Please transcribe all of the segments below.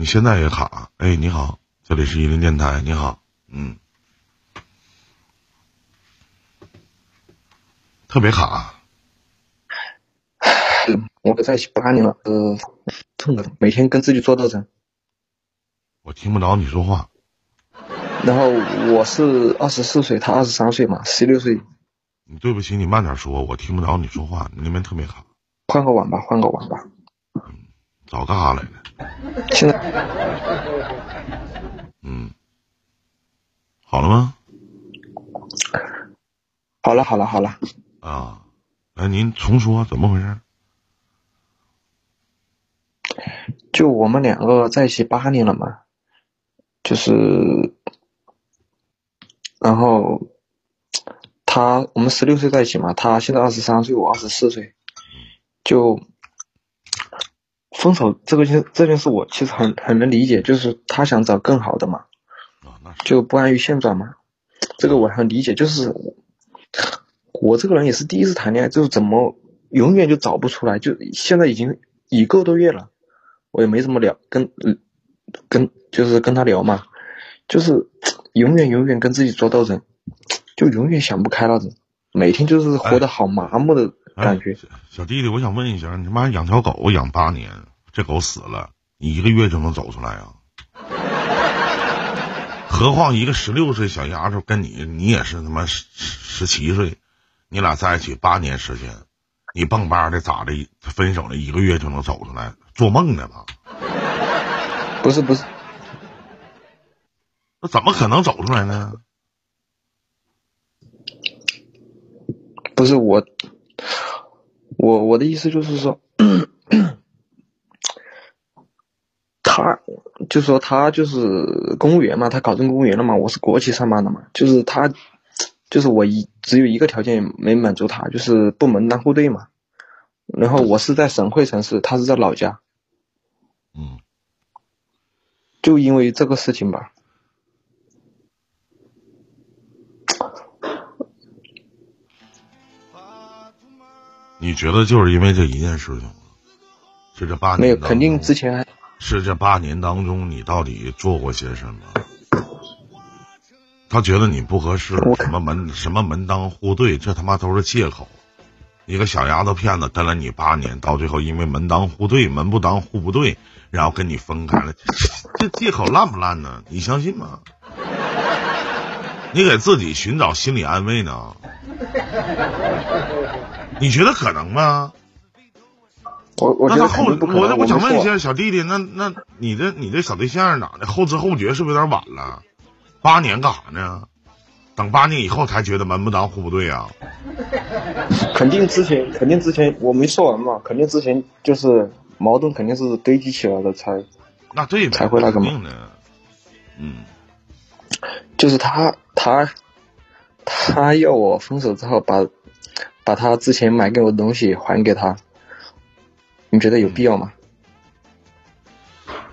你现在也卡？哎，你好，这里是一林电台，你好，嗯，特别卡。我不在一起八年了，呃，痛的，每天跟自己做斗争。我听不着你说话。然后我是二十四岁，他二十三岁嘛，十六岁。你对不起，你慢点说，我听不着你说话，你那边特别卡。换个网吧，换个网吧。嗯，找干啥来了？现在。嗯，好了吗？好了，好了，好了。啊，哎，您重说，怎么回事？就我们两个在一起八年了嘛，就是，然后他我们十六岁在一起嘛，他现在二十三岁，我二十四岁，就分手这个件这件事，我其实很很能理解，就是他想找更好的嘛，就不安于现状嘛，这个我很理解，就是我这个人也是第一次谈恋爱，就是怎么永远就找不出来，就现在已经一个多月了。我也没怎么聊，跟跟就是跟他聊嘛，就是永远永远跟自己做斗争，就永远想不开那种，每天就是活得好麻木的感觉。小弟弟，我想问一下，你他妈养条狗养八年，这狗死了，你一个月就能走出来啊？何况一个十六岁小丫头跟你，你也是他妈十十七岁，你俩在一起八年时间，你蹦吧的咋的？分手了一个月就能走出来？做梦呢吧？不 是不是，那怎么可能走出来呢？不是我，我我的意思就是说，他就说他就是公务员嘛，他考上公务员了嘛，我是国企上班的嘛，就是他，就是我一只有一个条件没满足他，就是不门当户对嘛。然后我是在省会城市，他是在老家。嗯，就因为这个事情吧。你觉得就是因为这一件事情吗？是这八年没有，肯定之前还是这八年当中，你到底做过些什么？他觉得你不合适，什么门什么门当户对，这他妈都是借口。一个小丫头片子跟了你八年，到最后因为门当户对，门不当户不对。然后跟你分开了，这借口烂不烂呢？你相信吗？你给自己寻找心理安慰呢？你觉得可能吗？我我那他后我我想问一下小弟弟，那那你的你的小对象咋的？后知后觉是不是有点晚了？八年干啥呢？等八年以后才觉得门不当户不对啊？肯定之前肯定之前我没说完嘛，肯定之前就是。矛盾肯定是堆积起来的，才那对才会那个嘛。嗯，就是他他他要我分手之后把把他之前买给我的东西还给他，你觉得有必要吗？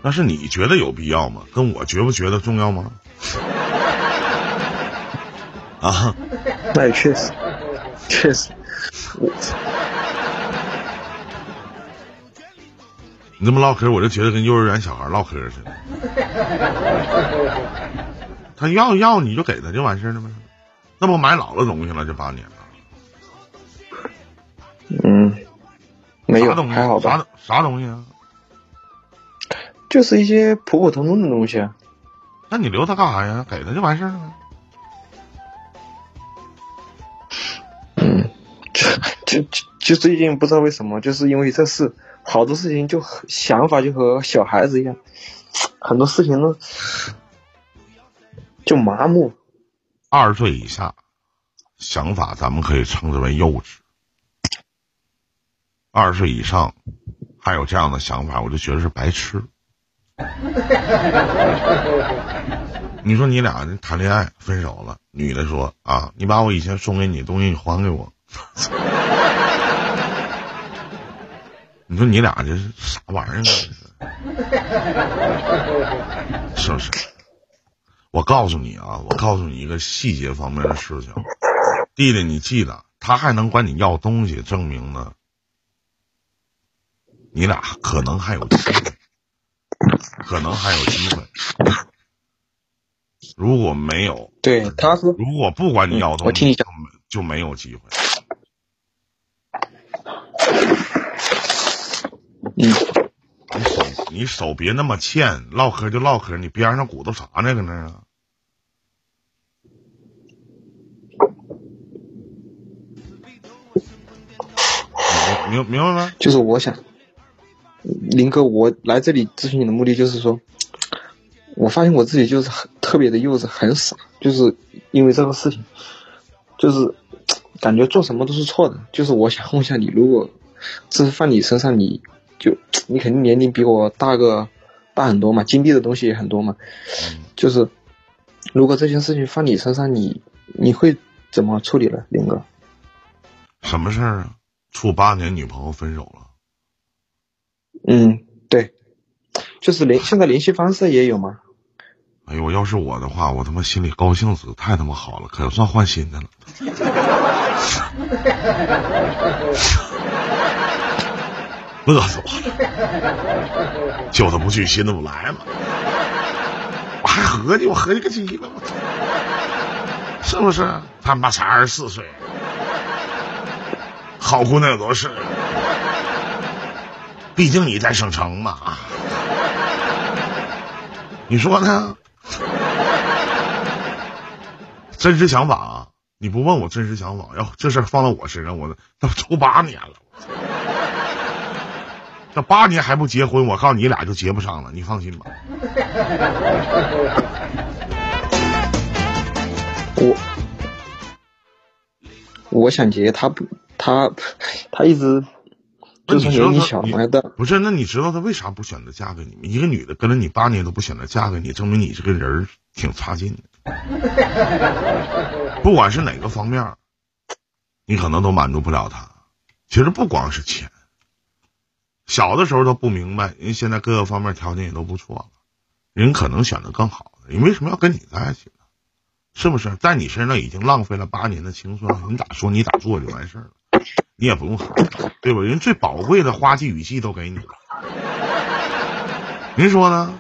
那是你觉得有必要吗？跟我觉不觉得重要吗？啊，那也确实确实我。你这么唠嗑，我就觉得跟幼儿园小孩唠嗑似的。他要要你就给他就完事了吗？那不买老了东西了，这八年了。嗯，没有，还好吧？啥啥东西啊？就是一些普普通通的东西啊。那你留他干啥呀？给他就完事儿了？嗯，就就就就最近不知道为什么，就是因为这事。好多事情就想法就和小孩子一样，很多事情都就麻木。二十岁以下想法，咱们可以称之为幼稚；二十岁以上还有这样的想法，我就觉得是白痴。你说你俩谈恋爱分手了，女的说啊，你把我以前送给你东西还给我。你说你俩这是啥玩意儿啊？是不是？我告诉你啊，我告诉你一个细节方面的事情，弟弟，你记得，他还能管你要东西，证明呢，你俩可能还有机会。可能还有机会。如果没有，对，他说，如果不管你要东西，我听你讲，就没有机会。嗯，你手你手别那么欠，唠嗑就唠嗑，你边上鼓捣啥呢？搁那啊？明明白吗？就是我想，林哥，我来这里咨询你的目的就是说，我发现我自己就是很特别的幼稚，很傻，就是因为这个事情，就是感觉做什么都是错的。就是我想问一下你，如果这是放你身上，你就你肯定年龄比我大个大很多嘛，经历的东西也很多嘛，就是如果这件事情放你身上，你你会怎么处理呢，林哥？什么事儿啊？处八年女朋友分手了，嗯，对，就是联现在联系方式也有吗？哎呦，要是我的话，我他妈心里高兴死，太他妈好了，可算换新的了。乐死我了，旧的不去，新的不来嘛。我还合计，我合计个鸡巴，我操是不是？他妈才二十四岁。好姑娘有多是，毕竟你在省城嘛，你说呢？真实想法啊，你不问我真实想法，要这事放到我身上，我都八年了，这八年还不结婚，我告诉你俩就结不上了，你放心吧。我我想结，他不。他他一直就是年纪小嘛的，不是？那你知道他为啥不选择嫁给你吗？一个女的跟了你八年都不选择嫁给你，证明你这个人挺差劲的。不管是哪个方面，你可能都满足不了他。其实不光是钱，小的时候都不明白，人现在各个方面条件也都不错了，人可能选择更好的。你为什么要跟你在一起呢？是不是在你身上已经浪费了八年的青春了？你咋说你咋做就完事儿了？你也不用说，对吧？人最宝贵的花季雨季都给你了，您说呢？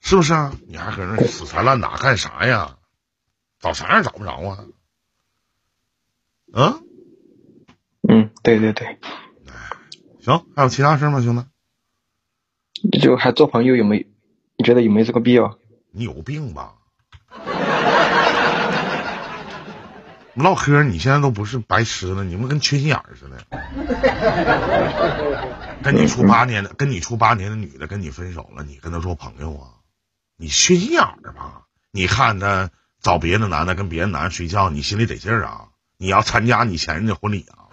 是不是啊？你还搁那死缠烂打干啥呀？找啥样找不着啊？嗯？嗯，对对对。行，还有其他事吗，兄弟？就还做朋友有没有？你觉得有没有这个必要？你有病吧？唠嗑，你现在都不是白痴了，你们跟缺心眼儿似的。跟你处八年的，跟你处八年的女的跟你分手了，你跟她做朋友啊？你缺心眼儿吧？你看她找别的男的跟别的男的睡觉，你心里得劲儿啊？你要参加你前任的婚礼啊？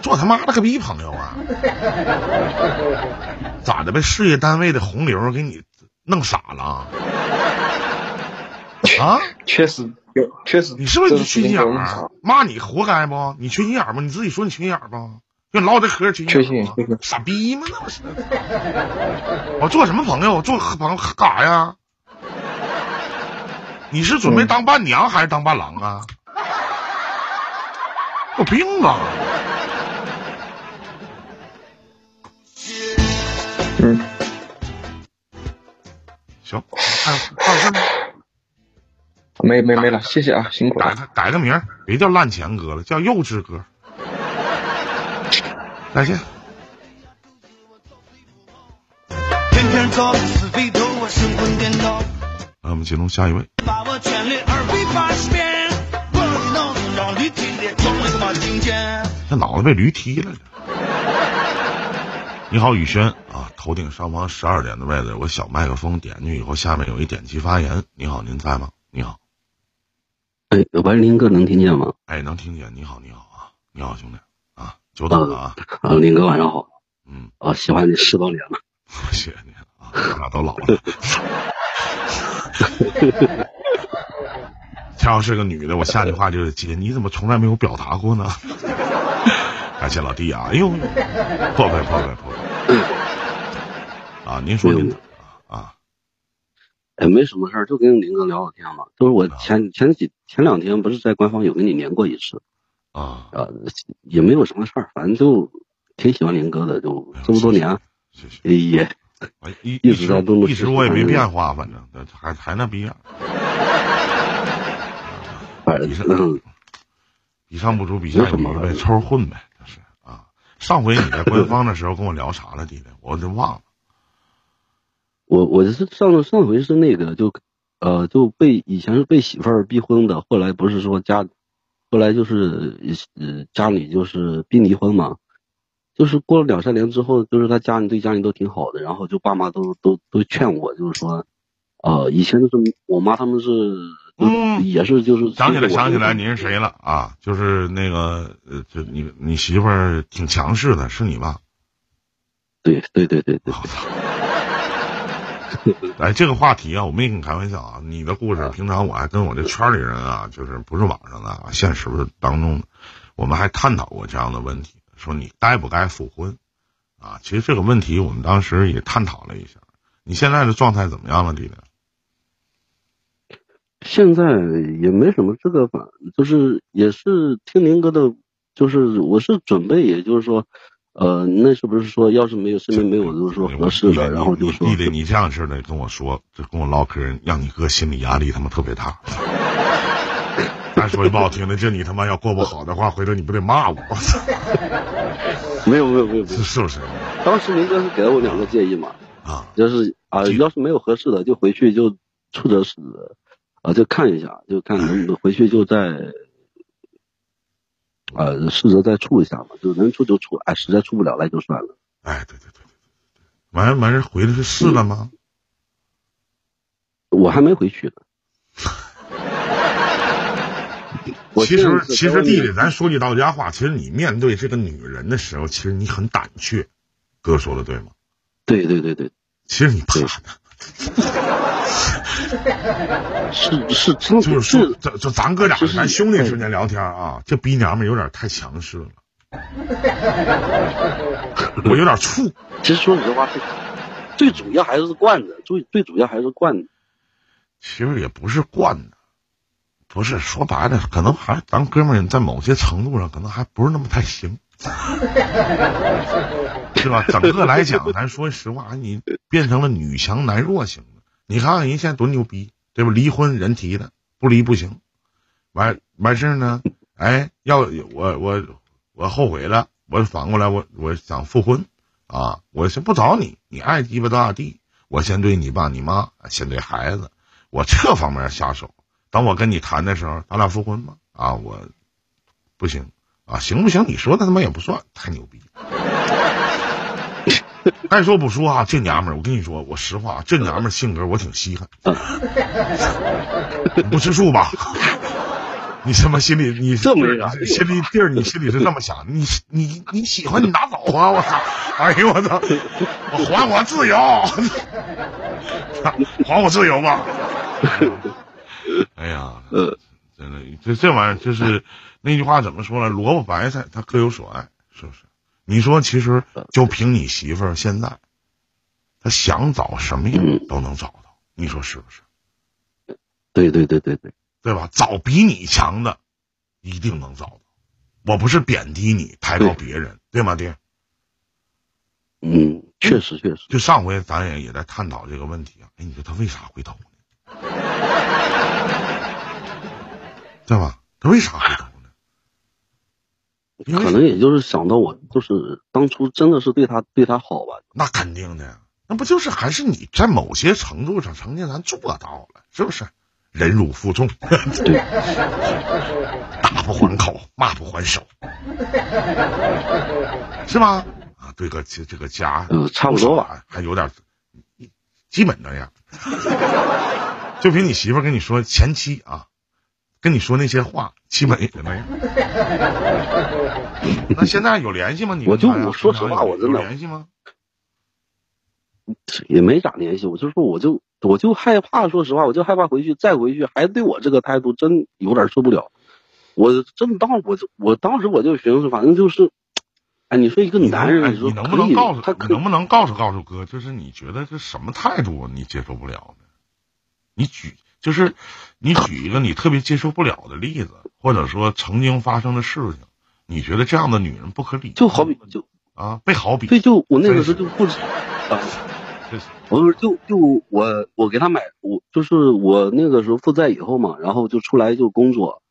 做他妈了个逼朋友啊？咋的？被事业单位的红流给你弄傻了？啊？确实。确实，你是不是你缺心眼儿？骂你活该不？你缺心眼儿吗？你自己说你缺心眼儿不？就唠这嗑缺心眼儿傻逼吗？那不是？我做什么朋友？做朋友干啥呀？你是准备当伴娘还是当伴郎啊？有病吧？嗯。行，还有还有事吗？没没没了，谢谢啊，辛苦了。改个改个名，别叫烂钱哥了，叫幼稚哥。再见。来，我们接通下一位。这脑子被驴踢了。你好，宇轩啊，头顶上方十二点的位置有个小麦克风，点进去以后，下面有一点击发言。你好，您在吗？你好。哎，喂，林哥能听见吗？哎，能听见。你好，你好啊，你好，兄弟啊，久等了啊。啊，林哥晚上好。嗯。啊，喜欢你十多年了。谢谢你啊，咱俩都老了。他要是个女的，我下句话就是姐，你怎么从来没有表达过呢？感谢老弟啊！哎呦，破费破费破费。啊，您说您啊。哎，没什么事儿，就跟林哥聊聊天嘛。就是我前前几前两天不是在官方有跟你连过一次，啊，呃，也没有什么事儿，反正就挺喜欢林哥的，就这么多年，谢谢。也哎 一直直在动作一直我也没变化，反正还还那逼样。反正比上嗯比上不足，比下有余呗，凑合混呗，就是啊。上回你在官方的时候跟我聊啥了，弟弟？我就忘了。我我是上上回是那个就呃就被以前是被媳妇儿逼婚的，后来不是说家后来就是呃家里就是逼离婚嘛，就是过了两三年之后，就是他家里对家里都挺好的，然后就爸妈都都都劝我，就是说呃以前就是我妈他们是嗯也是就是想起来，想起来，您是谁了啊？就是那个呃，就你你媳妇儿挺强势的，是你吧？对对对对对！哎，这个话题啊，我没跟你开玩笑啊。你的故事，平常我还跟我这圈里人啊，就是不是网上的啊，现实当中的，我们还探讨过这样的问题，说你该不该复婚啊？其实这个问题我们当时也探讨了一下。你现在的状态怎么样了，弟弟？现在也没什么这个反，就是也是听林哥的，就是我是准备，也就是说，呃，那是不是说要是没有身边没有就是说合适的，然后就说弟弟，你这样式的跟我说，就跟我唠嗑，让你哥心理压力他妈特别大。咱说句不好听的，这你他妈要过不好的话，回头你不得骂我？我操，没有没有没有是不是当时林哥是给了我两个建议嘛，啊？就是啊、要是没有合适的，就回去就处着是，啊，就看一下，就看能回去就再，呃，试着再处一下嘛，就能处就处，哎，实在处不了那就算了。哎，对对对对对对，完了完事回来是试了吗？我还没回去呢。其实其实弟弟，咱说句到家话，其实你面对这个女人的时候，其实你很胆怯。哥说的对吗？对对对对，其实你怕的，是是真就是说，是这这咱哥俩咱兄弟之间聊天啊，这逼娘们有点太强势了，我有点怵。其实说实话，最主要还是惯着，最最主要还是惯着。其实也不是惯的，不是说白了，可能还咱哥们儿在某些程度上可能还不是那么太行，是吧？整个来讲，咱说实话，你变成了女强男弱型的。你看看人现在多牛逼，对吧？离婚人提的，不离不行。完完事儿呢，哎，要我我我后悔了，我反过来我我想复婚啊，我先不找你，你爱鸡巴咋地，我先对你爸你妈，先对孩子。我这方面下手。等我跟你谈的时候，咱俩复婚吧？啊，我不行啊，行不行？你说的他妈也不算，太牛逼。爱说不说啊，这娘们儿，我跟你说，我实话，这娘们儿性格我挺稀罕。不吃醋吧？你他妈心里你这么啥心里地儿，你心里是这么想？你你你喜欢你拿走啊！我操！哎呦我操！我还我自由，还我自由吧！哎呀，呃，真的，这这玩意儿就是那句话怎么说呢？萝卜白菜它各有所爱，是不是？你说，其实就凭你媳妇儿现在，她想找什么样都能找到，你说是不是？对对对对对，对吧？找比你强的，一定能找到。我不是贬低你，抬高别人，对吗，爹？嗯，确实确实，就上回咱也也在探讨这个问题啊。哎，你说他为啥回头呢？对吧？他为啥回头可能也就是想到我，就是当初真的是对他对他好吧，那肯定的，那不就是还是你在某些程度上曾经咱做到了，是不是？忍辱负重，对，打不还口，骂不还手，是吧？啊，对个这这个家，呃差不多吧，还有点，基本那样。就凭你媳妇儿跟你说前妻啊，跟你说那些话，基本也没那样。那现在有联系吗？你我就我说实话有我真的有联系吗？也没咋联系。我就说，我就我就害怕，说实话，我就害怕回去再回去还对我这个态度，真有点受不了。我真当我就我当时我就寻思，反正就是，哎，你说一个男人，你哎说你能不能告诉他你能不能告诉告诉哥，就是你觉得这什么态度你接受不了呢？你举就是你举一个你特别接受不了的例子，或者说曾经发生的事情，你觉得这样的女人不可理喻？就好比就啊，被好比。所以就我那个时候就不止啊，我就就我我给他买，我就是我那个时候负债以后嘛，然后就出来就工作，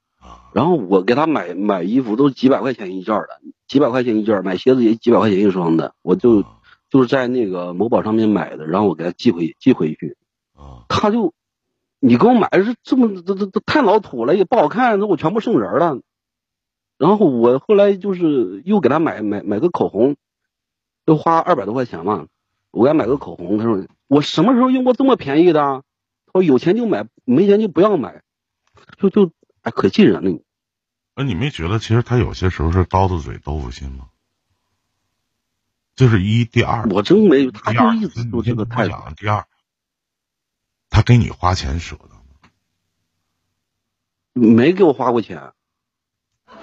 然后我给他买买衣服都几百块钱一件的，几百块钱一件，买鞋子也几百块钱一双的，我就就是在那个某宝上面买的，然后我给他寄回寄回去，他就。你给我买的是这么这这这太老土了，也不好看，那我全部送人了。然后我后来就是又给他买买买个口红，就花二百多块钱嘛。我给他买个口红，他说我什么时候用过这么便宜的？他说有钱就买，没钱就不要买，就就哎可气人了。那你没觉得其实他有些时候是刀子嘴豆腐心吗？就是一第二，我真没，他就一直就这个态度。第二。他给你花钱舍得吗？没给我花过钱。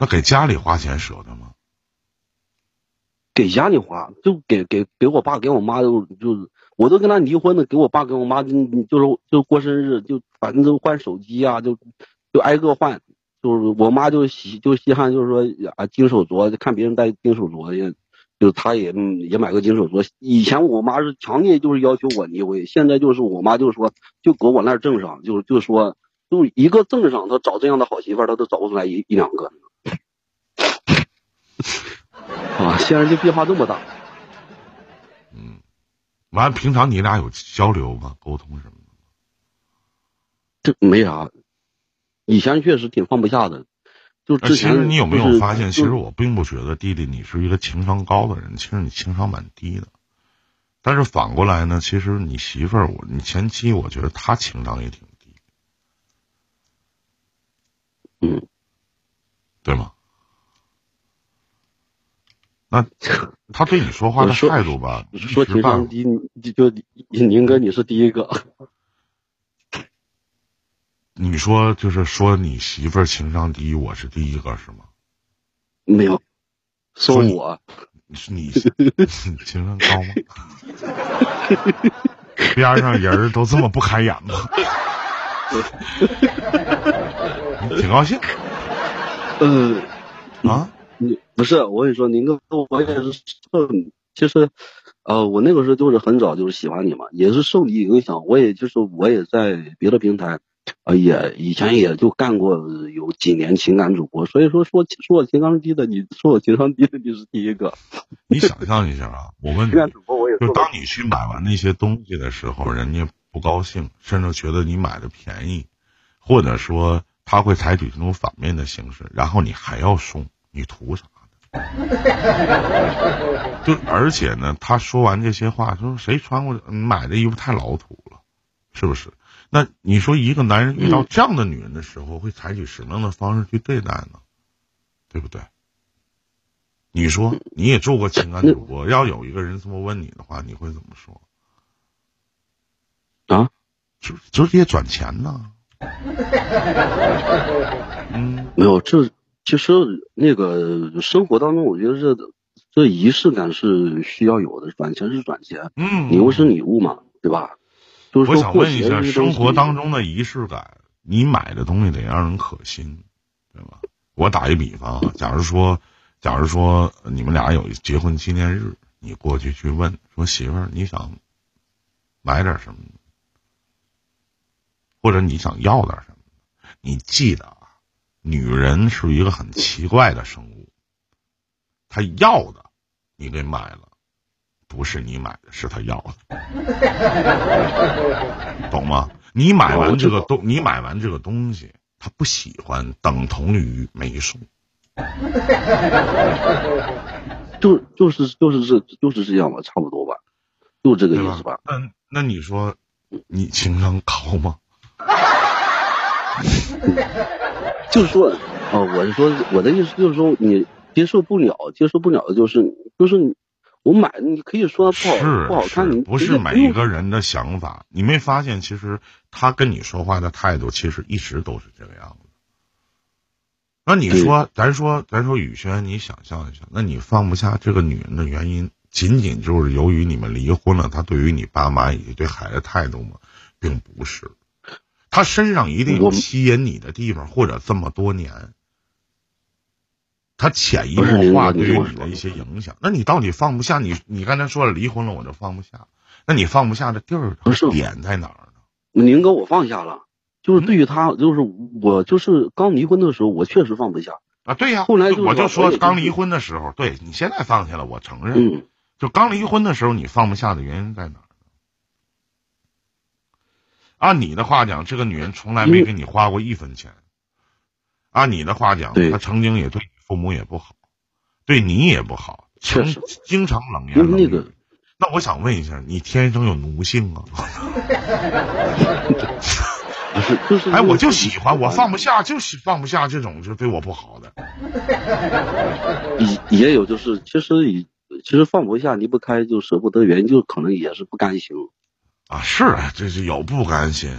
那给家里花钱舍得吗？给家里花，就给给给我爸给我妈就就我都跟他离婚了，给我爸给我妈就就是就过生日就反正就换手机啊，就就挨个换，就是我妈就稀就稀罕就是说啊金手镯，看别人戴金手镯也。就他也也买个金手镯，以前我妈是强烈就是要求我离婚，现在就是我妈就是说就搁我那儿挣上，就就说就一个镇上，他找这样的好媳妇儿，她都找不出来一一两个。啊，现在就变化这么大。嗯，完，平常你俩有交流吗？沟通什么的？这没啥，以前确实挺放不下的。就其实你有没有发现，其实我并不觉得弟弟你是一个情商高的人，其实你情商蛮低的。但是反过来呢，其实你媳妇儿，我你前妻，我觉得她情商也挺低，嗯，对吗？那他对你说话的 态度吧，说情商低，就就宁哥你是第一个。你说就是说你媳妇儿情商低，我是第一个是吗？没有，说我，是你 情商高吗？边上人都这么不开眼吗？挺高兴。嗯啊，你不是我跟你说，您跟我也是受，其实呃，我那个时候就是很早就是喜欢你嘛，也是受你影响，我也就是我也在别的平台。啊，也以前也就干过有几年情感主播，所以说说说我情商低的，你说我情商低的，你是第一个。你想象一下啊，我问你，就当你去买完那些东西的时候，人家不高兴，甚至觉得你买的便宜，或者说他会采取这种反面的形式，然后你还要送，你图啥呢？就而且呢，他说完这些话，说谁穿过你买的衣服太老土了，是不是？那你说一个男人遇到这样的女人的时候，会采取什么样的方式去对待呢？对不对？你说你也做过情感主播，要有一个人这么问你的话，你会怎么说？啊？直直接转钱呢？嗯，没有，这其实那个生活当中，我觉得这这仪式感是需要有的，转钱是转钱，嗯，礼物是礼物嘛，对吧？我想问一下，生活当中的仪式感，你买的东西得让人可心，对吧？我打一比方啊，假如说，假如说你们俩有结婚纪念日，你过去去问说媳妇儿，你想买点什么？或者你想要点什么？你记得啊，女人是一个很奇怪的生物，她要的你给买了。不是你买的，是他要的，懂吗？你买完这个东，你买完这个东西，他不喜欢，等同于没送。就就是就是这就是这样吧，差不多吧，就这个意思吧。那那你说，你情商高吗？就是说，哦，我是说，我的意思就是说，你接受不了，接受不了的就是就是。我买，你可以说不好不好看，你不是每一个人的想法。你没发现，其实他跟你说话的态度，其实一直都是这个样子。那你说，咱说，咱说宇轩，你想象一下，那你放不下这个女人的原因，仅仅就是由于你们离婚了，他对于你爸妈以及对孩子态度吗？并不是，他身上一定有吸引你的地方，或者这么多年。他潜移默化对于你的一些影响。那你到底放不下？你你刚才说了离婚了，我就放不下。那你放不下的地儿不是点在哪儿呢？宁哥，我放下了，就是对于他，就是我就是刚离婚的时候，我确实放不下啊。对呀，后来我就说刚离婚的时候，对你现在放下了，我承认。嗯，就刚离婚的时候，你放不下的原因在哪儿？按你的话讲，这个女人从来没给你花过一分钱。按你的话讲，她曾经也对父母也不好，对你也不好，确实经常冷言冷语。那我想问一下，你天生有奴性啊？不是，就是哎，我就喜欢，我放不下，就是放不下这种就对我不好的。也也有，就是其实以其实放不下、离不开，就舍不得，原因就可能也是不甘心。啊，是，这是有不甘心。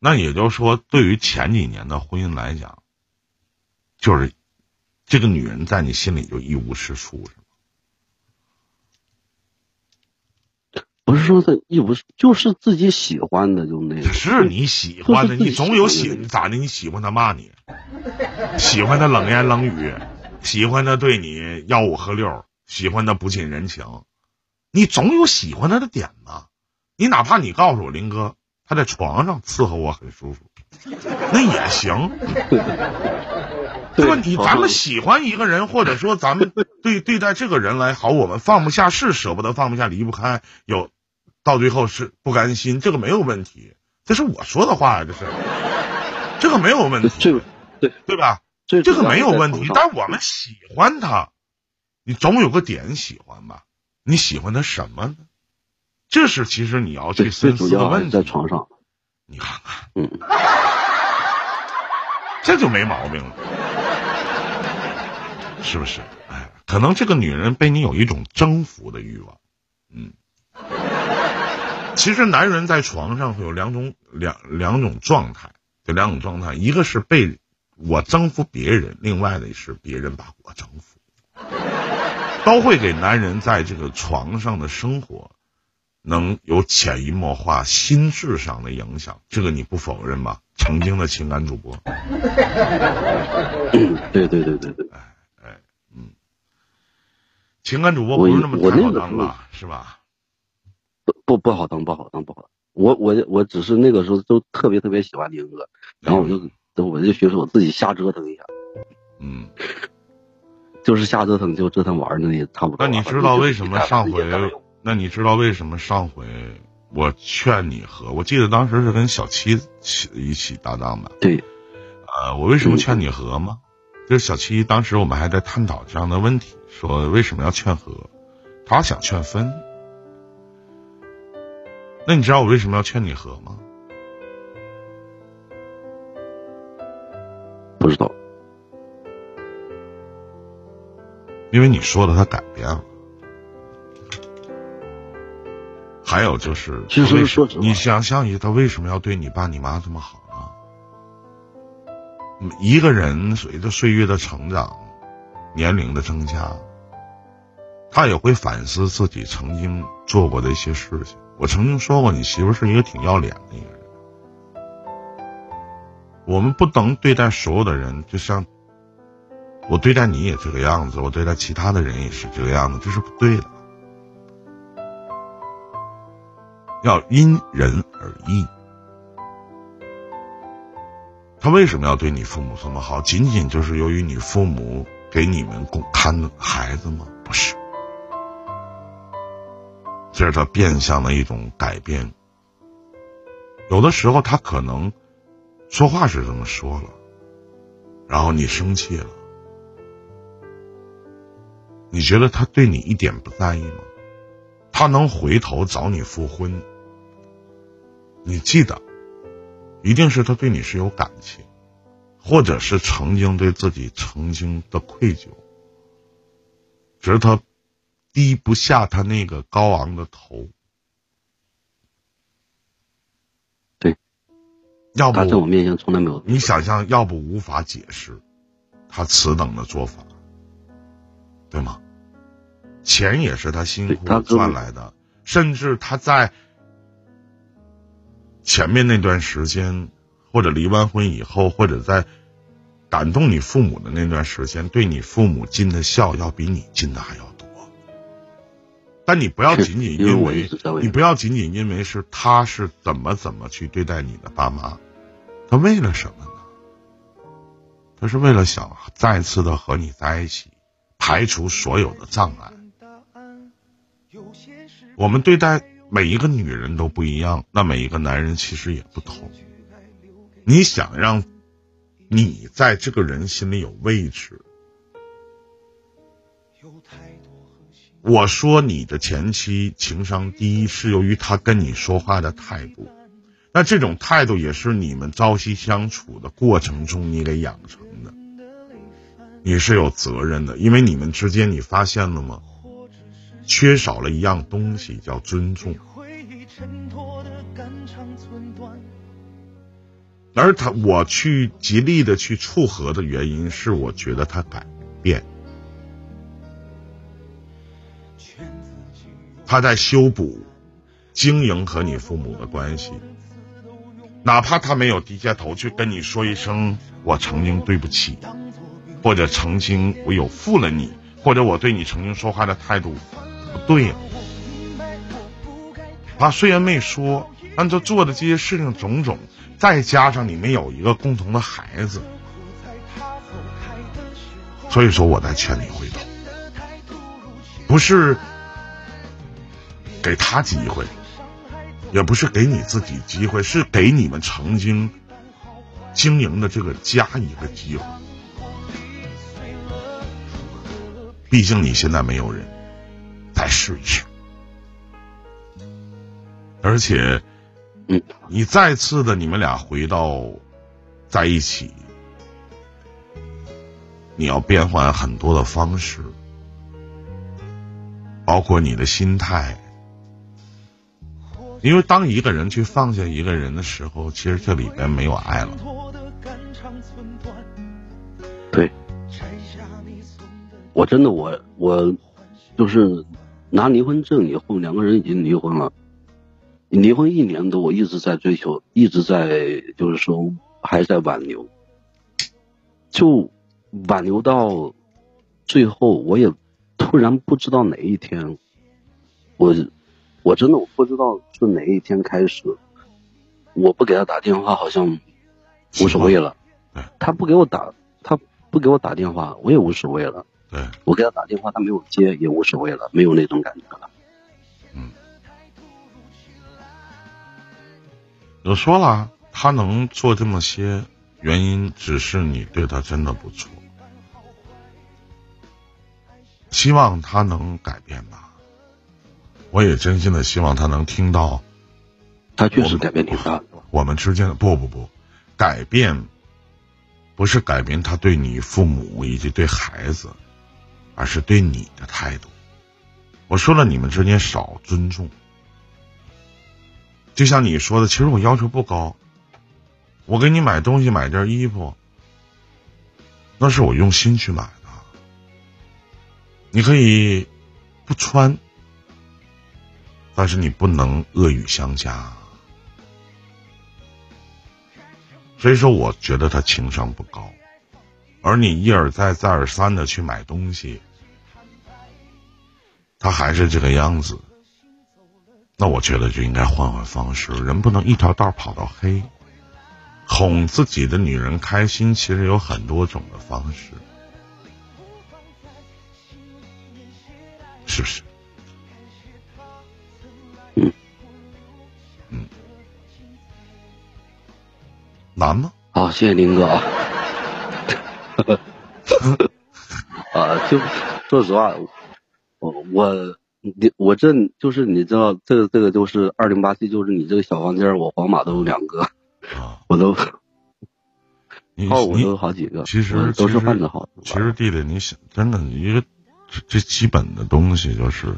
那也就是说，对于前几年的婚姻来讲，就是这个女人在你心里就一无是处，是吗？不是说她一无，就是自己喜欢的，就那个。是你喜欢的，你总有喜咋的？你喜欢他骂你，喜欢他冷言冷语，喜欢他对你吆五喝六，喜欢他不近人情，你总有喜欢他的点吧？你哪怕你告诉我林哥，他在床上伺候我很舒服，那也行，对吧？你咱们喜欢一个人，或者说咱们 对对待这个人来好，我们放不下是舍不得放不下离不开，有到最后是不甘心，这个没有问题，这是我说的话呀，这是 这个没有问题，这对对吧？这这个没有问题，但我们喜欢他，你总有个点喜欢吧？你喜欢他什么呢？这是其实你要去深思的问题。在床上，你看看，嗯，这就没毛病了，是不是？哎，可能这个女人被你有一种征服的欲望，嗯。其实男人在床上会有两种两两种状态，这两种状态，一个是被我征服别人，另外的是别人把我征服，都会给男人在这个床上的生活。能有潜移默化、心智上的影响，这个你不否认吧？曾经的情感主播，对对对对对，哎哎嗯，情感主播不是那么好当吧？是吧？不不不好当，不好当，不好。我我我只是那个时候都特别特别喜欢林哥，然后我就我就寻思我自己瞎折腾一下，嗯，就是瞎折腾就折腾玩的也差不多。那你知道为什么上回？那你知道为什么上回我劝你和？我记得当时是跟小七起一起搭档的。对，呃，我为什么劝你和吗？就是小七当时我们还在探讨这样的问题，说为什么要劝和？他想劝分。那你知道我为什么要劝你和吗？不知道。因为你说的他改变了。还有就是，其实说你想象一下，他为什么要对你爸你妈这么好呢？一个人随着岁月的成长，年龄的增加，他也会反思自己曾经做过的一些事情。我曾经说过，你媳妇是一个挺要脸的一个人。我们不能对待所有的人，就像我对待你也这个样子，我对待其他的人也是这个样子，这是不对的。要因人而异。他为什么要对你父母这么好？仅仅就是由于你父母给你们供看孩子吗？不是，这是他变相的一种改变。有的时候他可能说话是这么说了，然后你生气了，你觉得他对你一点不在意吗？他能回头找你复婚？你记得，一定是他对你是有感情，或者是曾经对自己曾经的愧疚，只是他低不下他那个高昂的头。对，要不他在我面前从来没有。你想象，要不无法解释他此等的做法，对吗？钱也是他辛苦赚来的，甚至他在。前面那段时间，或者离完婚以后，或者在感动你父母的那段时间，对你父母尽的孝要比你尽的还要多。但你不要仅仅因为，你不要仅仅因为是他是怎么怎么去对待你的爸妈，他为了什么呢？他是为了想再次的和你在一起，排除所有的障碍。我们对待每一个女人都不一样，那每一个男人其实也不同。你想让你在这个人心里有位置。我说你的前妻情商低，是由于他跟你说话的态度。那这种态度也是你们朝夕相处的过程中你给养成的。你是有责任的，因为你们之间你发现了吗？缺少了一样东西，叫尊重。而他，我去极力的去撮合的原因是，我觉得他改变。他在修补、经营和你父母的关系，哪怕他没有低下头去跟你说一声“我曾经对不起”，或者曾经我有负了你，或者我对你曾经说话的态度对。他虽然没说，但他做的这些事情种种，再加上你们有一个共同的孩子，所以说我在劝你回头，不是。给他机会，也不是给你自己机会，是给你们曾经经营的这个家一个机会。毕竟你现在没有人，再试一试。而且，嗯，你再次的你们俩回到在一起，你要变换很多的方式，包括你的心态。因为当一个人去放下一个人的时候，其实这里边没有爱了。对，我真的我我就是拿离婚证以后，两个人已经离婚了。离婚一年多，我一直在追求，一直在就是说还在挽留，就挽留到最后，我也突然不知道哪一天我。我真的我不知道是哪一天开始，我不给他打电话好像无所谓了。他不给我打，他不给我打电话，我也无所谓了。对，我给他打电话，他没有接，也无所谓了，没有那种感觉了。嗯，我说了，他能做这么些，原因只是你对他真的不错，希望他能改变吧。我也真心的希望他能听到，他确实改变挺大。我们之间的不不不，改变不是改变他对你父母以及对孩子，而是对你的态度。我说了，你们之间少尊重。就像你说的，其实我要求不高，我给你买东西买件衣服，那是我用心去买的，你可以不穿。但是你不能恶语相加，所以说我觉得他情商不高，而你一而再再而三的去买东西，他还是这个样子，那我觉得就应该换换方式，人不能一条道跑到黑，哄自己的女人开心，其实有很多种的方式，是不是？嗯难吗？好，谢谢林哥啊。啊，就说实话，我我你我这就是你知道，这个这个就是二零八七，就是你这个小房间，我皇马都有两个，我都，号我都有好几个，其实都是换的好。其实弟弟，你想真的，一个这这基本的东西就是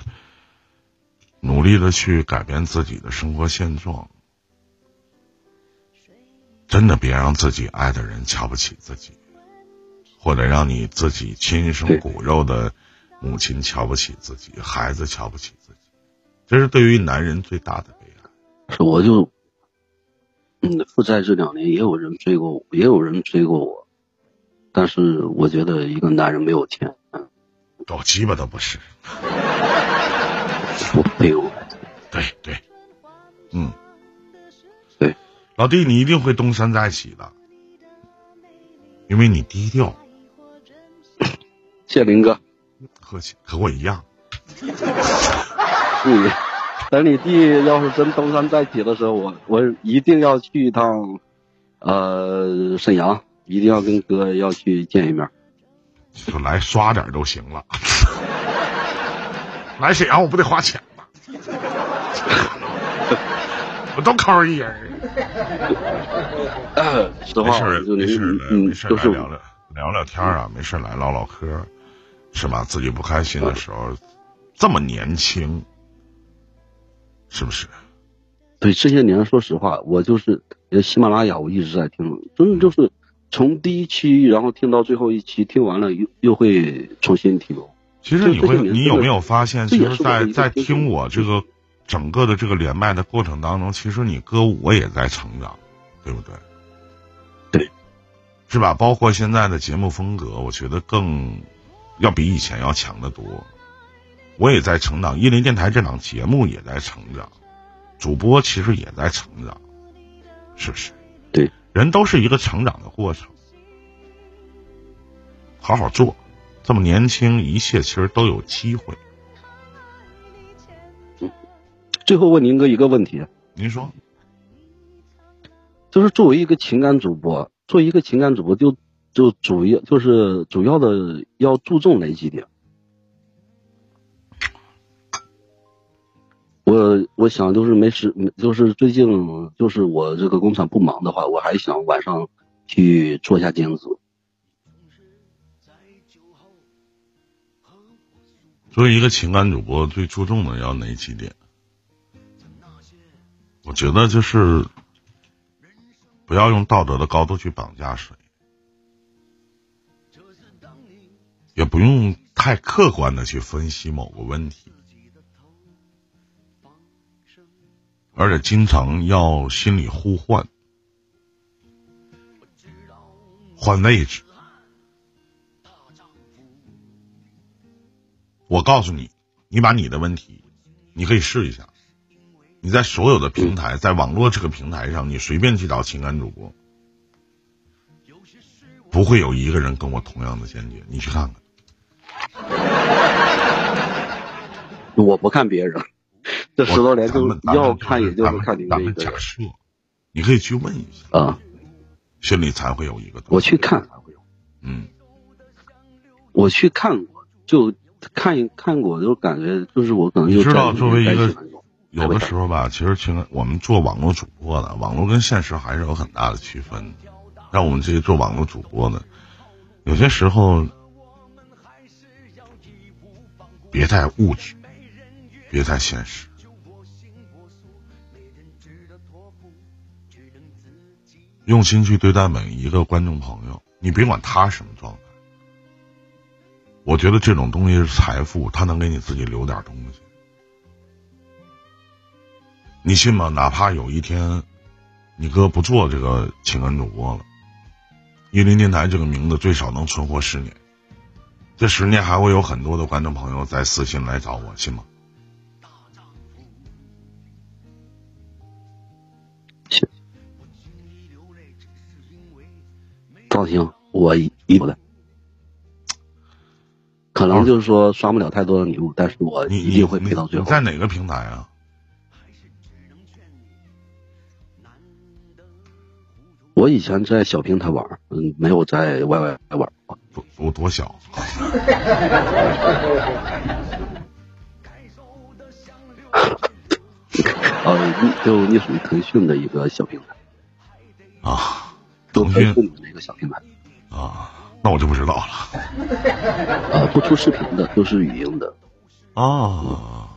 努力的去改变自己的生活现状。真的别让自己爱的人瞧不起自己，或者让你自己亲生骨肉的母亲瞧不起自己，孩子瞧不起自己，这是对于男人最大的悲哀。是我就，嗯，负债这两年也有人追过我，也有人追过我，但是我觉得一个男人没有钱，狗鸡巴都不是。对对，嗯，对，老弟，你一定会东山再起的，因为你低调。谢林哥，客气，和我一样。嗯，等你弟要是真东山再起的时候，我我一定要去一趟，呃，沈阳，一定要跟哥要去见一面。就来刷点都行了，来沈阳我不得花钱吗？我都抠一人。实话，没事嗯，没事来聊聊聊聊天啊，没事来唠唠嗑。是吧？自己不开心的时候，这么年轻，是不是？对，这些年说实话，我就是喜马拉雅，我一直在听，真的就是从第一期，然后听到最后一期，听完了又又会重新听。其实你会，你有没有发现，其实，在在听我这个整个的这个连麦的过程当中，其实你哥我也在成长，对不对？对，是吧？包括现在的节目风格，我觉得更。要比以前要强得多，我也在成长。伊林电台这档节目也在成长，主播其实也在成长，是不是？对，人都是一个成长的过程。好好做，这么年轻，一切其实都有机会。最后问您哥一个问题，您说，就是作为一个情感主播，作为一个情感主播就。就主要就是主要的要注重哪几点？我我想就是没事，就是最近就是我这个工厂不忙的话，我还想晚上去做一下兼职。作为一个情感主播，最注重的要哪几点？我觉得就是不要用道德的高度去绑架谁。也不用太客观的去分析某个问题，而且经常要心里互换，换位置。我告诉你，你把你的问题，你可以试一下。你在所有的平台，在网络这个平台上，你随便去找情感主播，不会有一个人跟我同样的见解。你去看看。我不看别人，这十多年就要看，也就是看你们一个。假设，你可以去问一下啊，心里才会有一个。我去看，嗯，我去看过，就看一看过，就感觉就是我可能你知道，作为一个有的时候吧，其实情感我们做网络主播的，网络跟现实还是有很大的区分。让我们这些做网络主播的，有些时候。别太物质，别太现实，用心去对待每一个观众朋友。你别管他什么状态，我觉得这种东西是财富，他能给你自己留点东西。你信吗？哪怕有一天，你哥不做这个情感主播了，伊林电台这个名字最少能存活十年。这十年还会有很多的观众朋友在私信来找我，信吗？行，放心，我一有的，可能就是说刷不了太多的礼物，但是我一定会陪到最后。在哪个平台啊？我以前在小平台玩，嗯，没有在 YY 玩。多多多小？呃，就你属于腾讯的一个小平台。啊，腾讯的一个小平台。啊，那我就不知道了。啊，不出视频的，都是语音的。啊。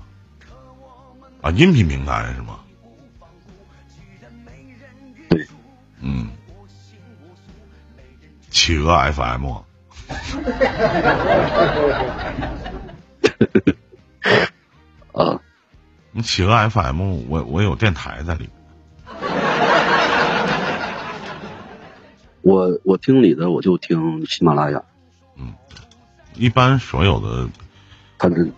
啊，音频平台是吗？企鹅 FM，啊，你企鹅 FM，我我有电台在里面。我我听你的，我就听喜马拉雅。嗯，一般所有的，反正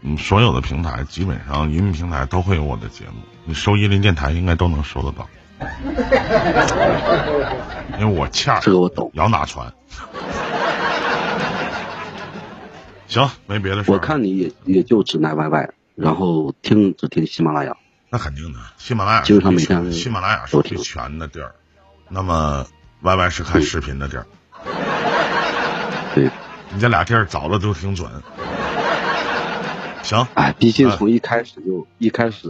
嗯，所有的平台基本上音频平台都会有我的节目，你收伊林电台应该都能收得到。因为我欠这个我懂，摇哪传。行，没别的事。我看你也也就只来 YY，然后听只听喜马拉雅。那肯定的，喜马拉雅基本上每天喜马拉雅是最全的地儿，那么 YY 是看视频的地儿。对，你这俩地儿找的都挺准。行，哎，毕竟从一开始就一开始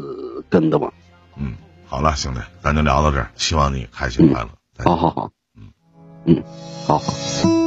跟的嘛。嗯，好了，兄弟，咱就聊到这儿，希望你开心快乐。好好好，嗯嗯，好好。